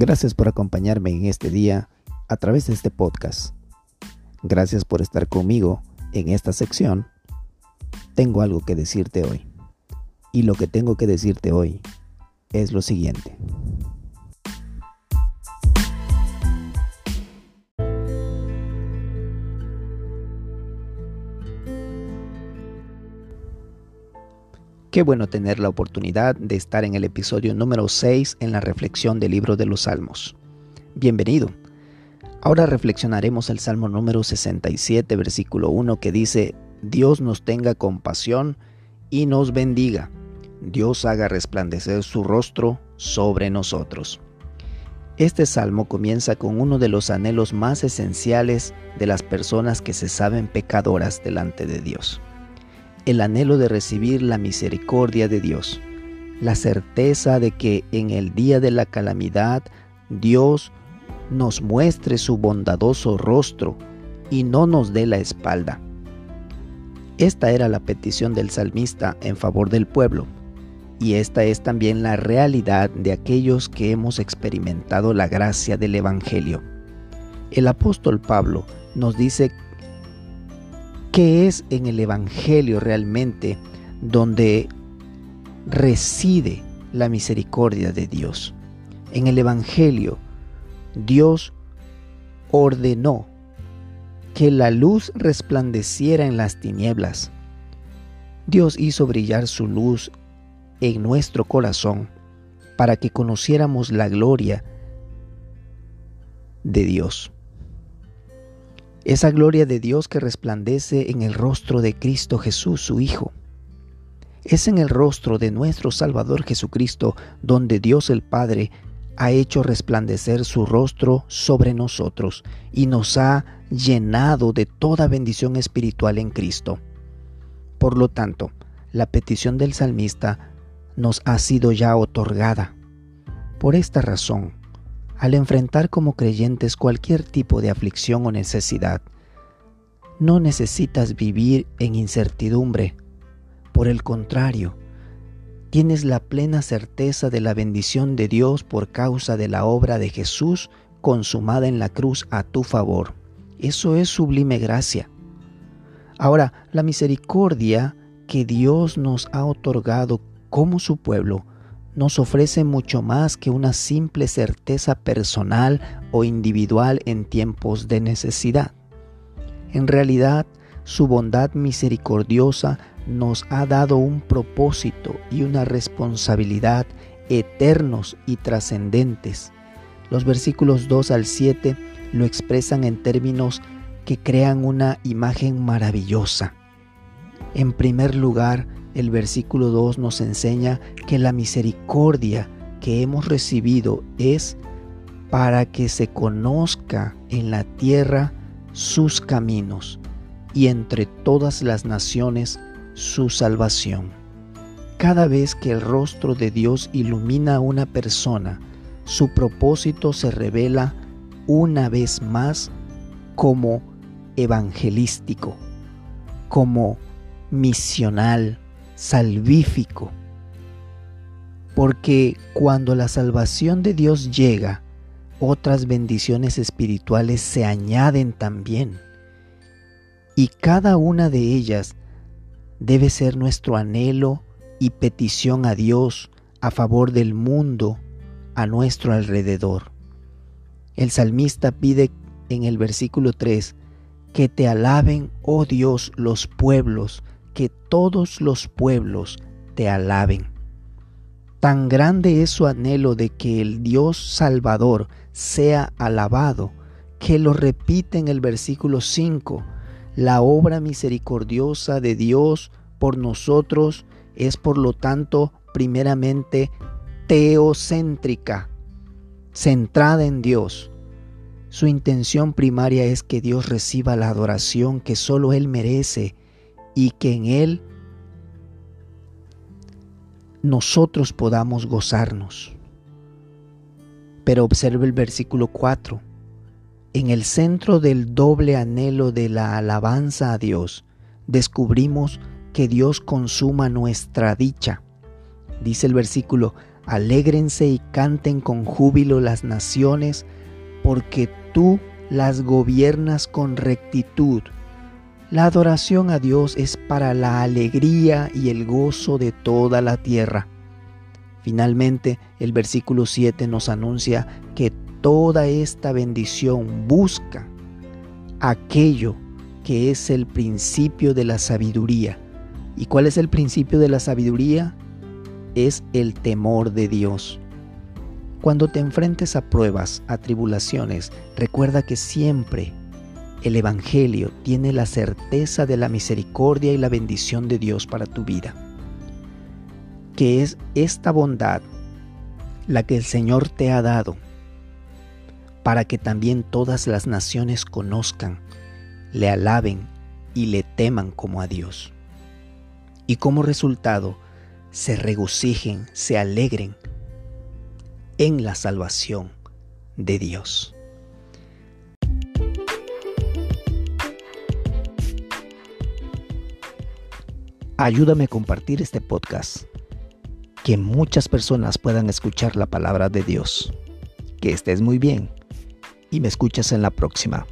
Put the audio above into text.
Gracias por acompañarme en este día a través de este podcast. Gracias por estar conmigo en esta sección. Tengo algo que decirte hoy. Y lo que tengo que decirte hoy es lo siguiente. Qué bueno tener la oportunidad de estar en el episodio número 6 en la reflexión del libro de los Salmos. Bienvenido. Ahora reflexionaremos el Salmo número 67, versículo 1, que dice, Dios nos tenga compasión y nos bendiga. Dios haga resplandecer su rostro sobre nosotros. Este salmo comienza con uno de los anhelos más esenciales de las personas que se saben pecadoras delante de Dios el anhelo de recibir la misericordia de Dios, la certeza de que en el día de la calamidad Dios nos muestre su bondadoso rostro y no nos dé la espalda. Esta era la petición del salmista en favor del pueblo, y esta es también la realidad de aquellos que hemos experimentado la gracia del Evangelio. El apóstol Pablo nos dice ¿Qué es en el Evangelio realmente donde reside la misericordia de Dios? En el Evangelio, Dios ordenó que la luz resplandeciera en las tinieblas. Dios hizo brillar su luz en nuestro corazón para que conociéramos la gloria de Dios esa gloria de Dios que resplandece en el rostro de Cristo Jesús, su Hijo. Es en el rostro de nuestro Salvador Jesucristo donde Dios el Padre ha hecho resplandecer su rostro sobre nosotros y nos ha llenado de toda bendición espiritual en Cristo. Por lo tanto, la petición del salmista nos ha sido ya otorgada. Por esta razón, al enfrentar como creyentes cualquier tipo de aflicción o necesidad. No necesitas vivir en incertidumbre. Por el contrario, tienes la plena certeza de la bendición de Dios por causa de la obra de Jesús consumada en la cruz a tu favor. Eso es sublime gracia. Ahora, la misericordia que Dios nos ha otorgado como su pueblo nos ofrece mucho más que una simple certeza personal o individual en tiempos de necesidad. En realidad, su bondad misericordiosa nos ha dado un propósito y una responsabilidad eternos y trascendentes. Los versículos 2 al 7 lo expresan en términos que crean una imagen maravillosa. En primer lugar, el versículo 2 nos enseña que la misericordia que hemos recibido es para que se conozca en la tierra sus caminos y entre todas las naciones su salvación. Cada vez que el rostro de Dios ilumina a una persona, su propósito se revela una vez más como evangelístico, como misional, salvífico. Porque cuando la salvación de Dios llega, otras bendiciones espirituales se añaden también. Y cada una de ellas debe ser nuestro anhelo y petición a Dios a favor del mundo a nuestro alrededor. El salmista pide en el versículo 3 que te alaben, oh Dios, los pueblos, que todos los pueblos te alaben. Tan grande es su anhelo de que el Dios Salvador sea alabado, que lo repite en el versículo 5. La obra misericordiosa de Dios por nosotros es por lo tanto primeramente teocéntrica, centrada en Dios. Su intención primaria es que Dios reciba la adoración que solo Él merece y que en Él nosotros podamos gozarnos. Pero observe el versículo 4. En el centro del doble anhelo de la alabanza a Dios, descubrimos que Dios consuma nuestra dicha. Dice el versículo, Alégrense y canten con júbilo las naciones, porque tú las gobiernas con rectitud. La adoración a Dios es para la alegría y el gozo de toda la tierra. Finalmente, el versículo 7 nos anuncia que toda esta bendición busca aquello que es el principio de la sabiduría. ¿Y cuál es el principio de la sabiduría? Es el temor de Dios. Cuando te enfrentes a pruebas, a tribulaciones, recuerda que siempre el Evangelio tiene la certeza de la misericordia y la bendición de Dios para tu vida. Que es esta bondad la que el Señor te ha dado para que también todas las naciones conozcan, le alaben y le teman como a Dios. Y como resultado, se regocijen, se alegren en la salvación de Dios. Ayúdame a compartir este podcast, que muchas personas puedan escuchar la palabra de Dios. Que estés muy bien y me escuchas en la próxima.